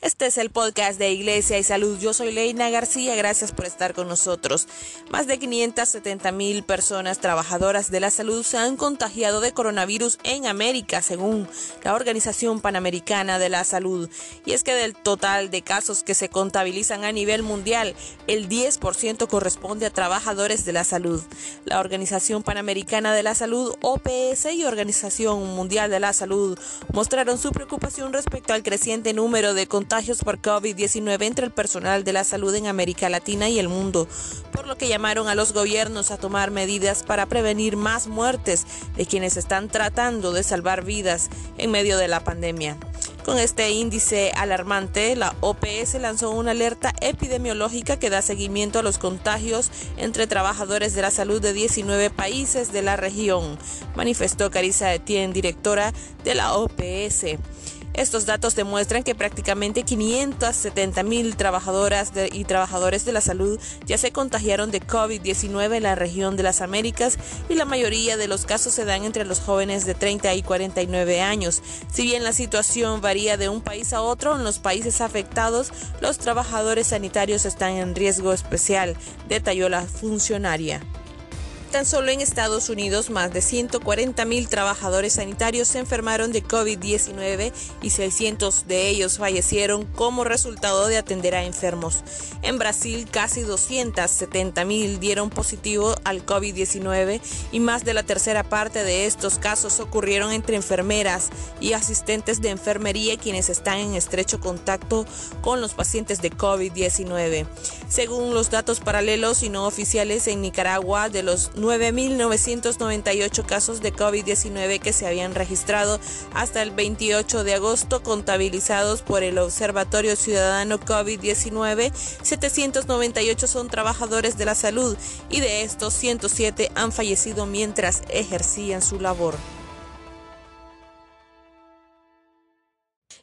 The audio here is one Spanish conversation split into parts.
Este es el podcast de Iglesia y Salud. Yo soy Leina García. Gracias por estar con nosotros. Más de 570 mil personas trabajadoras de la salud se han contagiado de coronavirus en América, según la Organización Panamericana de la Salud. Y es que del total de casos que se contabilizan a nivel mundial, el 10% corresponde a trabajadores de la salud. La Organización Panamericana de la Salud, OPS y Organización Mundial de la Salud mostraron su preocupación respecto al creciente número de contagios contagios por COVID-19 entre el personal de la salud en América Latina y el mundo, por lo que llamaron a los gobiernos a tomar medidas para prevenir más muertes de quienes están tratando de salvar vidas en medio de la pandemia. Con este índice alarmante, la OPS lanzó una alerta epidemiológica que da seguimiento a los contagios entre trabajadores de la salud de 19 países de la región, manifestó Carissa Etienne, directora de la OPS. Estos datos demuestran que prácticamente 570 mil trabajadoras y trabajadores de la salud ya se contagiaron de COVID-19 en la región de las Américas y la mayoría de los casos se dan entre los jóvenes de 30 y 49 años. Si bien la situación varía de un país a otro, en los países afectados los trabajadores sanitarios están en riesgo especial, detalló la funcionaria. Tan solo en Estados Unidos, más de 140 mil trabajadores sanitarios se enfermaron de COVID-19 y 600 de ellos fallecieron como resultado de atender a enfermos. En Brasil, casi 270 mil dieron positivo al COVID-19 y más de la tercera parte de estos casos ocurrieron entre enfermeras y asistentes de enfermería quienes están en estrecho contacto con los pacientes de COVID-19. Según los datos paralelos y no oficiales en Nicaragua, de los 9.998 casos de COVID-19 que se habían registrado hasta el 28 de agosto, contabilizados por el Observatorio Ciudadano COVID-19. 798 son trabajadores de la salud y de estos 107 han fallecido mientras ejercían su labor.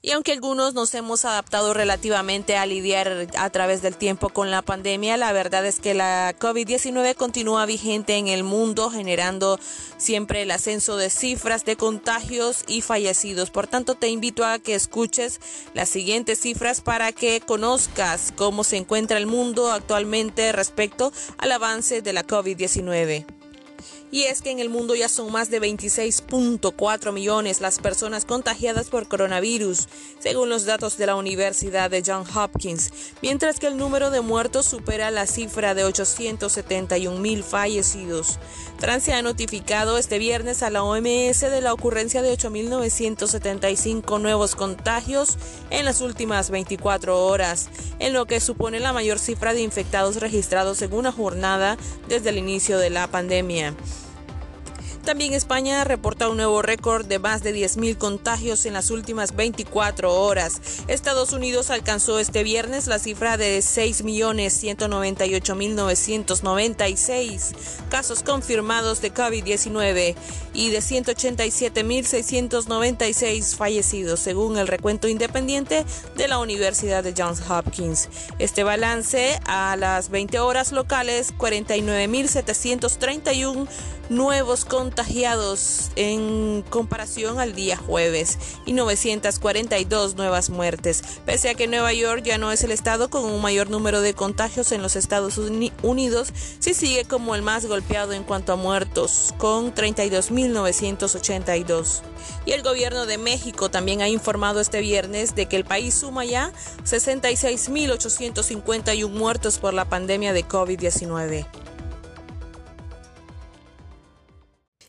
Y aunque algunos nos hemos adaptado relativamente a lidiar a través del tiempo con la pandemia, la verdad es que la COVID-19 continúa vigente en el mundo, generando siempre el ascenso de cifras de contagios y fallecidos. Por tanto, te invito a que escuches las siguientes cifras para que conozcas cómo se encuentra el mundo actualmente respecto al avance de la COVID-19 y es que en el mundo ya son más de 26.4 millones las personas contagiadas por coronavirus, según los datos de la Universidad de Johns Hopkins, mientras que el número de muertos supera la cifra de 871 mil fallecidos. Francia ha notificado este viernes a la OMS de la ocurrencia de 8.975 nuevos contagios en las últimas 24 horas, en lo que supone la mayor cifra de infectados registrados en una jornada desde el inicio de la pandemia. También España reporta un nuevo récord de más de 10.000 contagios en las últimas 24 horas. Estados Unidos alcanzó este viernes la cifra de 6.198.996 casos confirmados de COVID-19 y de 187.696 fallecidos, según el recuento independiente de la Universidad de Johns Hopkins. Este balance a las 20 horas locales, 49.731 nuevos contagiados en comparación al día jueves y 942 nuevas muertes, pese a que Nueva York ya no es el estado con un mayor número de contagios en los Estados Unidos, sí sigue como el más golpeado en cuanto a muertos, con 32.982. Y el gobierno de México también ha informado este viernes de que el país suma ya 66.851 muertos por la pandemia de COVID-19.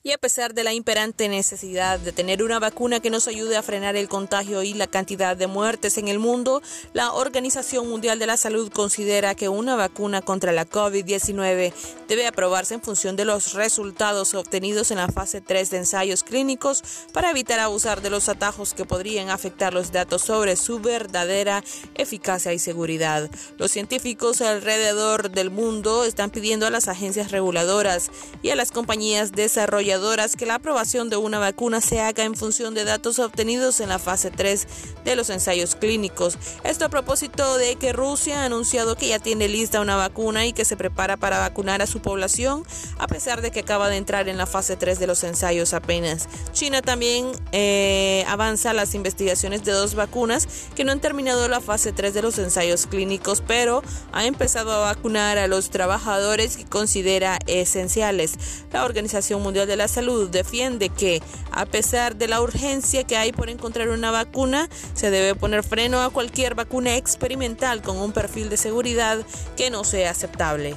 Y a pesar de la imperante necesidad de tener una vacuna que nos ayude a frenar el contagio y la cantidad de muertes en el mundo, la Organización Mundial de la Salud considera que una vacuna contra la COVID-19 debe aprobarse en función de los resultados obtenidos en la fase 3 de ensayos clínicos para evitar abusar de los atajos que podrían afectar los datos sobre su verdadera eficacia y seguridad. Los científicos alrededor del mundo están pidiendo a las agencias reguladoras y a las compañías desarrolladoras que la aprobación de una vacuna se haga en función de datos obtenidos en la fase 3 de los ensayos clínicos. Esto a propósito de que Rusia ha anunciado que ya tiene lista una vacuna y que se prepara para vacunar a su población, a pesar de que acaba de entrar en la fase 3 de los ensayos apenas. China también eh, avanza las investigaciones de dos vacunas que no han terminado la fase 3 de los ensayos clínicos, pero ha empezado a vacunar a los trabajadores que considera esenciales. La Organización Mundial de la Salud defiende que, a pesar de la urgencia que hay por encontrar una vacuna, se debe poner freno a cualquier vacuna experimental con un perfil de seguridad que no sea aceptable.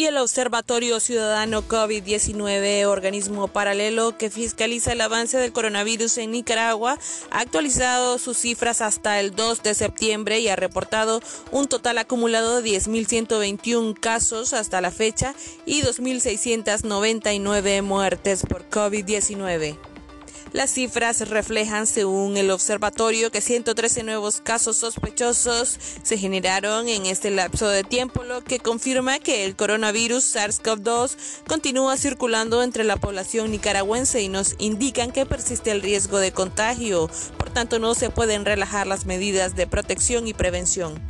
Y el Observatorio Ciudadano COVID-19, organismo paralelo que fiscaliza el avance del coronavirus en Nicaragua, ha actualizado sus cifras hasta el 2 de septiembre y ha reportado un total acumulado de 10.121 casos hasta la fecha y 2.699 muertes por COVID-19. Las cifras reflejan, según el observatorio, que 113 nuevos casos sospechosos se generaron en este lapso de tiempo, lo que confirma que el coronavirus SARS-CoV-2 continúa circulando entre la población nicaragüense y nos indican que persiste el riesgo de contagio. Por tanto, no se pueden relajar las medidas de protección y prevención.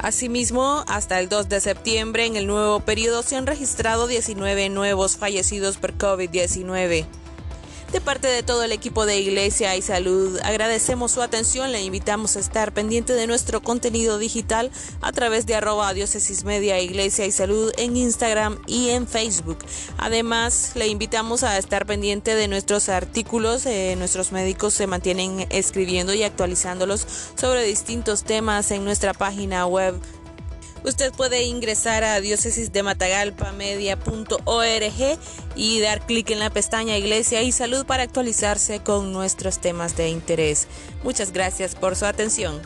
Asimismo, hasta el 2 de septiembre, en el nuevo periodo, se han registrado 19 nuevos fallecidos por COVID-19. De parte de todo el equipo de Iglesia y Salud, agradecemos su atención. Le invitamos a estar pendiente de nuestro contenido digital a través de arroba diócesis media Iglesia y Salud en Instagram y en Facebook. Además, le invitamos a estar pendiente de nuestros artículos. Eh, nuestros médicos se mantienen escribiendo y actualizándolos sobre distintos temas en nuestra página web Usted puede ingresar a diócesisdematagalpamedia.org y dar clic en la pestaña Iglesia y Salud para actualizarse con nuestros temas de interés. Muchas gracias por su atención.